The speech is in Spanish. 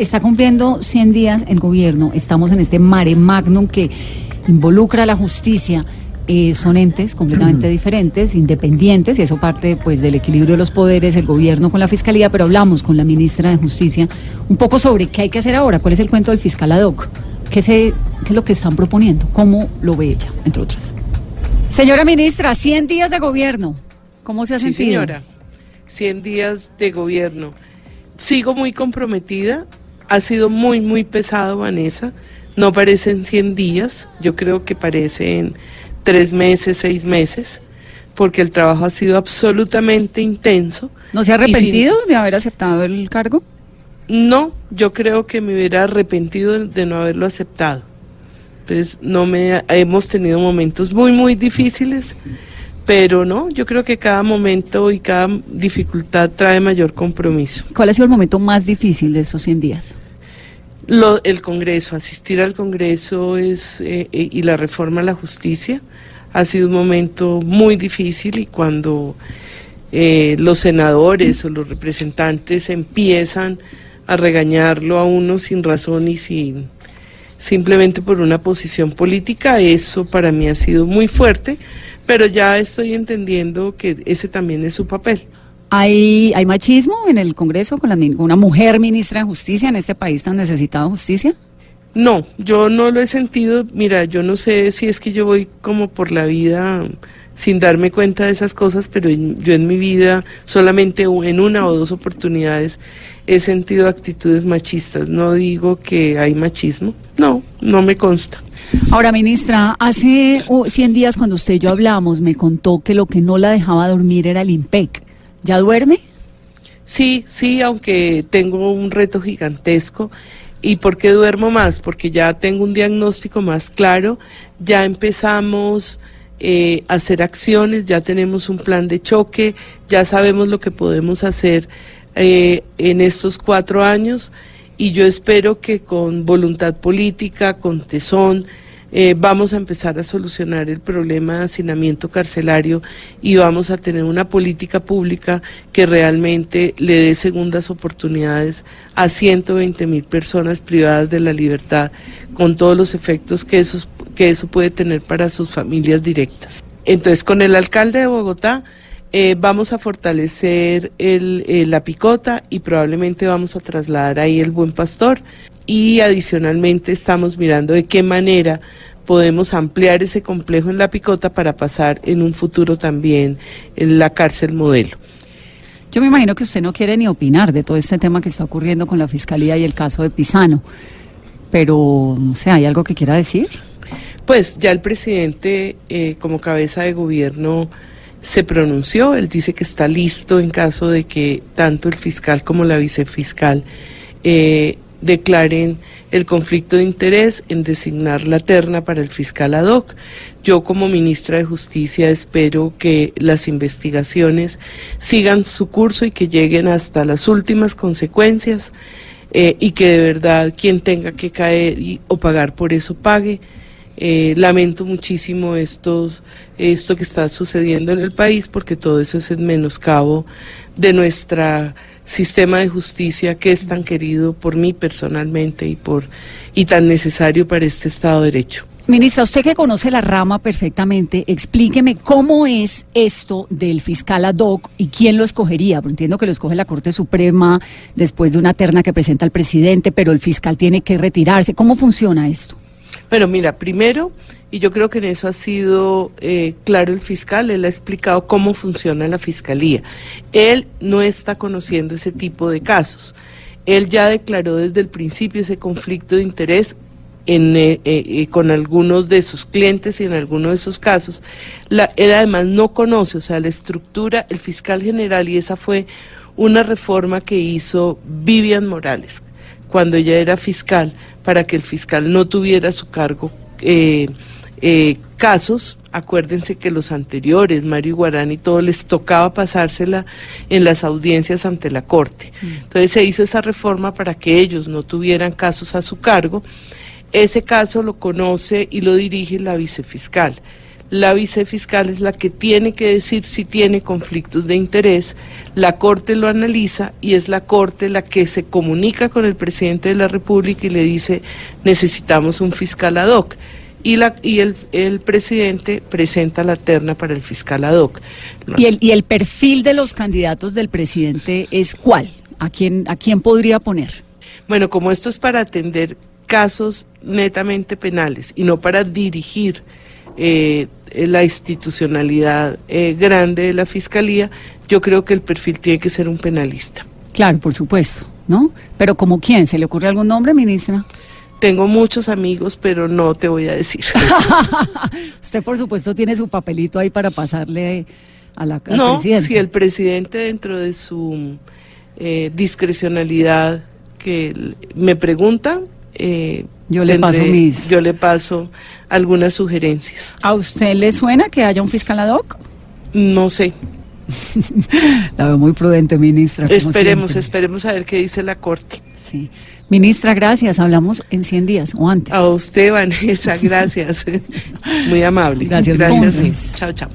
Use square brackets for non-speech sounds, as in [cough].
Está cumpliendo 100 días el gobierno, estamos en este mare magnum que involucra a la justicia. Eh, son entes completamente diferentes, independientes, y eso parte pues del equilibrio de los poderes, el gobierno con la fiscalía, pero hablamos con la ministra de Justicia un poco sobre qué hay que hacer ahora, cuál es el cuento del fiscal ad hoc, qué, se, qué es lo que están proponiendo, cómo lo ve ella, entre otras. Señora ministra, 100 días de gobierno, ¿cómo se ha Sí, sentido? señora. 100 días de gobierno. Sigo muy comprometida. Ha sido muy, muy pesado, Vanessa. No parecen 100 días. Yo creo que parecen tres meses, seis meses, porque el trabajo ha sido absolutamente intenso. ¿No se ha sin- arrepentido de haber aceptado el cargo? No, yo creo que me hubiera arrepentido de no haberlo aceptado. Entonces, no me hemos tenido momentos muy muy difíciles, pero no, yo creo que cada momento y cada dificultad trae mayor compromiso. ¿Cuál ha sido el momento más difícil de esos 100 días? Lo, el Congreso, asistir al Congreso es eh, eh, y la reforma a la justicia ha sido un momento muy difícil y cuando eh, los senadores o los representantes empiezan a regañarlo a uno sin razón y sin simplemente por una posición política, eso para mí ha sido muy fuerte, pero ya estoy entendiendo que ese también es su papel. ¿Hay, ¿Hay machismo en el Congreso con la, una mujer ministra de Justicia en este país tan necesitado de justicia? No, yo no lo he sentido. Mira, yo no sé si es que yo voy como por la vida sin darme cuenta de esas cosas, pero yo en mi vida solamente en una o dos oportunidades he sentido actitudes machistas. No digo que hay machismo, no, no me consta. Ahora, ministra, hace uh, 100 días cuando usted y yo hablamos, me contó que lo que no la dejaba dormir era el IMPEC. ¿Ya duerme? Sí, sí, aunque tengo un reto gigantesco. ¿Y por qué duermo más? Porque ya tengo un diagnóstico más claro, ya empezamos eh, a hacer acciones, ya tenemos un plan de choque, ya sabemos lo que podemos hacer eh, en estos cuatro años y yo espero que con voluntad política, con tesón, eh, vamos a empezar a solucionar el problema de hacinamiento carcelario y vamos a tener una política pública que realmente le dé segundas oportunidades a 120 mil personas privadas de la libertad con todos los efectos que, que eso puede tener para sus familias directas. Entonces, con el alcalde de Bogotá eh, vamos a fortalecer el, eh, la picota y probablemente vamos a trasladar ahí el buen pastor y adicionalmente estamos mirando de qué manera podemos ampliar ese complejo en la picota para pasar en un futuro también en la cárcel modelo. Yo me imagino que usted no quiere ni opinar de todo este tema que está ocurriendo con la Fiscalía y el caso de Pisano. Pero, no sé, ¿hay algo que quiera decir? Pues ya el presidente eh, como cabeza de gobierno se pronunció, él dice que está listo en caso de que tanto el fiscal como la vicefiscal eh, declaren el conflicto de interés en designar la terna para el fiscal ad hoc. Yo como ministra de Justicia espero que las investigaciones sigan su curso y que lleguen hasta las últimas consecuencias eh, y que de verdad quien tenga que caer y- o pagar por eso pague. Eh, lamento muchísimo estos, esto que está sucediendo en el país porque todo eso es en menoscabo de nuestra sistema de justicia que es tan querido por mí personalmente y por y tan necesario para este Estado de Derecho. Ministra, usted que conoce la rama perfectamente, explíqueme cómo es esto del fiscal ad hoc y quién lo escogería. Entiendo que lo escoge la Corte Suprema después de una terna que presenta el presidente, pero el fiscal tiene que retirarse. ¿Cómo funciona esto? Bueno, mira, primero, y yo creo que en eso ha sido eh, claro el fiscal, él ha explicado cómo funciona la fiscalía. Él no está conociendo ese tipo de casos. Él ya declaró desde el principio ese conflicto de interés eh, eh, con algunos de sus clientes y en algunos de sus casos. La- él además no conoce, o sea, la estructura, el fiscal general, y esa fue una reforma que hizo Vivian Morales cuando ella era fiscal, para que el fiscal no tuviera a su cargo eh, eh, casos. Acuérdense que los anteriores, Mario Guarán y todo, les tocaba pasársela en las audiencias ante la Corte. Entonces se hizo esa reforma para que ellos no tuvieran casos a su cargo. Ese caso lo conoce y lo dirige la vicefiscal. La vicefiscal es la que tiene que decir si tiene conflictos de interés, la Corte lo analiza y es la Corte la que se comunica con el presidente de la República y le dice necesitamos un fiscal ad hoc. Y, la, y el, el presidente presenta la terna para el fiscal ad hoc. ¿Y el, ¿Y el perfil de los candidatos del presidente es cuál? ¿A quién, ¿A quién podría poner? Bueno, como esto es para atender casos netamente penales y no para dirigir eh, la institucionalidad eh, grande de la fiscalía, yo creo que el perfil tiene que ser un penalista. Claro, por supuesto, ¿no? Pero como quién, ¿se le ocurre algún nombre, ministra? Tengo muchos amigos, pero no te voy a decir. [laughs] Usted, por supuesto, tiene su papelito ahí para pasarle a la al no, presidente. si el presidente dentro de su eh, discrecionalidad que me pregunta, eh, yo le paso mis... Yo le paso algunas sugerencias. ¿A usted le suena que haya un fiscal ad hoc? No sé. [laughs] la veo muy prudente, ministra. Esperemos, esperemos a ver qué dice la Corte. Sí. Ministra, gracias. Hablamos en 100 días o antes. A usted, Vanessa, [laughs] gracias. muy amable. Gracias. gracias. Chao, chao.